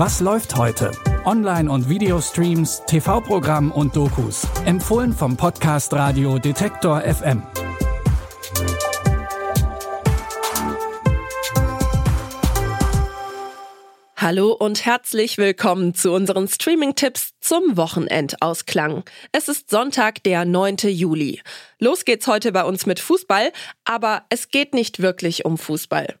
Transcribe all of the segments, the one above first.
Was läuft heute? Online- und Videostreams, TV-Programm und Dokus. Empfohlen vom Podcast Radio Detektor FM. Hallo und herzlich willkommen zu unseren Streaming-Tipps zum Wochenendausklang. Es ist Sonntag, der 9. Juli. Los geht's heute bei uns mit Fußball, aber es geht nicht wirklich um Fußball.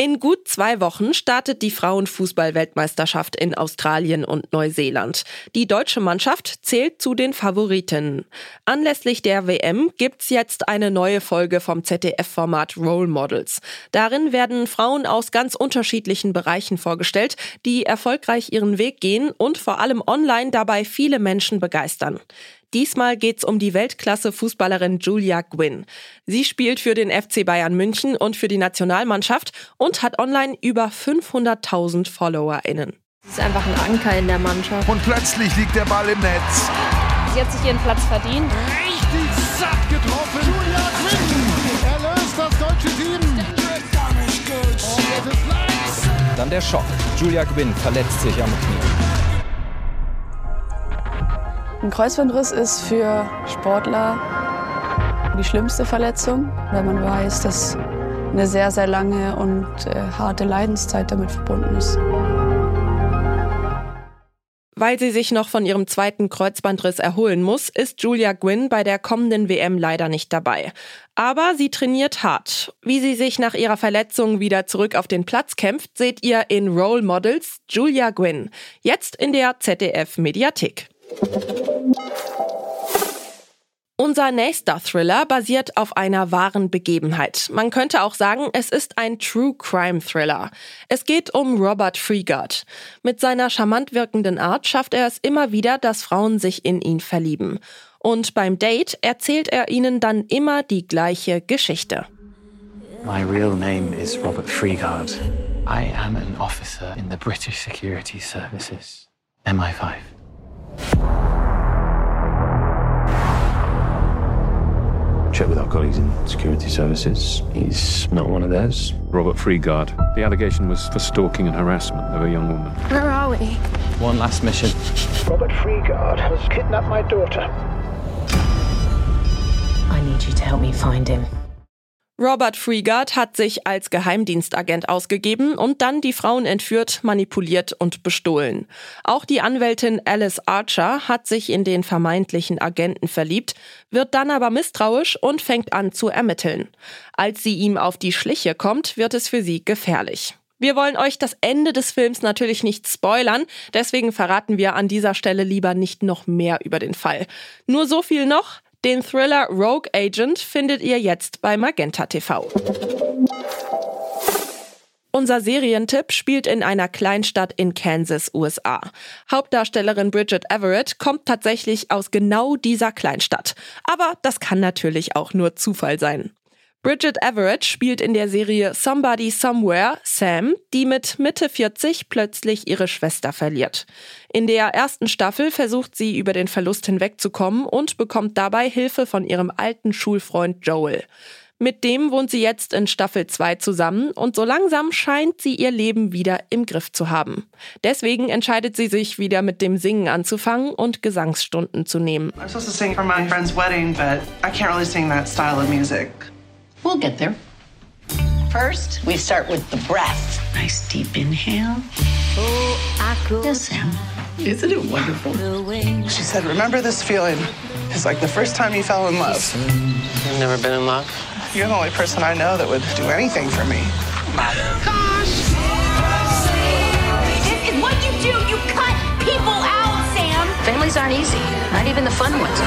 In gut zwei Wochen startet die Frauenfußball-Weltmeisterschaft in Australien und Neuseeland. Die deutsche Mannschaft zählt zu den Favoriten. Anlässlich der WM gibt's jetzt eine neue Folge vom ZDF-Format Role Models. Darin werden Frauen aus ganz unterschiedlichen Bereichen vorgestellt, die erfolgreich ihren Weg gehen und vor allem online dabei viele Menschen begeistern. Diesmal geht's um die Weltklasse-Fußballerin Julia Gwynn. Sie spielt für den FC Bayern München und für die Nationalmannschaft und hat online über 500.000 FollowerInnen. Sie ist einfach ein Anker in der Mannschaft. Und plötzlich liegt der Ball im Netz. Sie hat sich ihren Platz verdient. Richtig satt getroffen. Julia Gwynn erlöst das deutsche Team. Dann der Schock. Julia Gwynn verletzt sich am Knie. Ein Kreuzbandriss ist für Sportler die schlimmste Verletzung, weil man weiß, dass eine sehr, sehr lange und äh, harte Leidenszeit damit verbunden ist. Weil sie sich noch von ihrem zweiten Kreuzbandriss erholen muss, ist Julia Gwynn bei der kommenden WM leider nicht dabei. Aber sie trainiert hart. Wie sie sich nach ihrer Verletzung wieder zurück auf den Platz kämpft, seht ihr in Role Models Julia Gwynn. Jetzt in der ZDF Mediathek. Unser nächster Thriller basiert auf einer wahren Begebenheit. Man könnte auch sagen, es ist ein True Crime Thriller. Es geht um Robert Freegard. Mit seiner charmant wirkenden Art schafft er es immer wieder, dass Frauen sich in ihn verlieben. Und beim Date erzählt er ihnen dann immer die gleiche Geschichte. My real name is Robert Freegard. I am an officer in the British Security Services, MI5. Check with our colleagues in security services. He's not one of theirs. Robert Freegard. The allegation was for stalking and harassment of a young woman. Where are we? One last mission. Robert Freegard has kidnapped my daughter. I need you to help me find him. Robert Freegard hat sich als Geheimdienstagent ausgegeben und dann die Frauen entführt, manipuliert und bestohlen. Auch die Anwältin Alice Archer hat sich in den vermeintlichen Agenten verliebt, wird dann aber misstrauisch und fängt an zu ermitteln. Als sie ihm auf die Schliche kommt, wird es für sie gefährlich. Wir wollen euch das Ende des Films natürlich nicht spoilern, deswegen verraten wir an dieser Stelle lieber nicht noch mehr über den Fall. Nur so viel noch, den Thriller Rogue Agent findet ihr jetzt bei Magenta TV. Unser Serientipp spielt in einer Kleinstadt in Kansas, USA. Hauptdarstellerin Bridget Everett kommt tatsächlich aus genau dieser Kleinstadt. Aber das kann natürlich auch nur Zufall sein. Bridget Everett spielt in der Serie Somebody Somewhere Sam, die mit Mitte 40 plötzlich ihre Schwester verliert. In der ersten Staffel versucht sie über den Verlust hinwegzukommen und bekommt dabei Hilfe von ihrem alten Schulfreund Joel. Mit dem wohnt sie jetzt in Staffel 2 zusammen und so langsam scheint sie ihr Leben wieder im Griff zu haben. Deswegen entscheidet sie sich wieder mit dem Singen anzufangen und Gesangsstunden zu nehmen. I'm supposed to sing for my friend's wedding, but I can't really sing that style of music. We'll get there. First, we start with the breath. Nice deep inhale. Yes, Sam. Isn't it wonderful? She said, remember this feeling. It's like the first time you fell in love. You've never been in love? You're the only person I know that would do anything for me. It's what you do. You cut people out, Sam. Families aren't easy, not even the fun ones.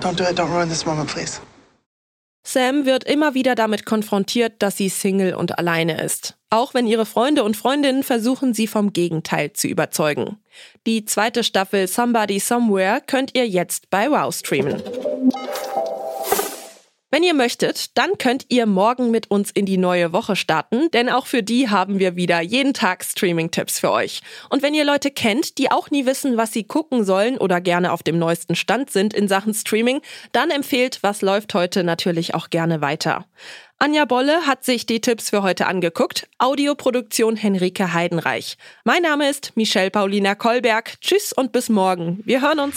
Don't do it. Don't ruin this moment, please. Sam wird immer wieder damit konfrontiert, dass sie Single und alleine ist. Auch wenn ihre Freunde und Freundinnen versuchen, sie vom Gegenteil zu überzeugen. Die zweite Staffel Somebody Somewhere könnt ihr jetzt bei Wow streamen. Wenn ihr möchtet, dann könnt ihr morgen mit uns in die neue Woche starten, denn auch für die haben wir wieder jeden Tag Streaming-Tipps für euch. Und wenn ihr Leute kennt, die auch nie wissen, was sie gucken sollen oder gerne auf dem neuesten Stand sind in Sachen Streaming, dann empfehlt Was läuft heute natürlich auch gerne weiter. Anja Bolle hat sich die Tipps für heute angeguckt. Audioproduktion Henrike Heidenreich. Mein Name ist Michelle Paulina Kolberg. Tschüss und bis morgen. Wir hören uns.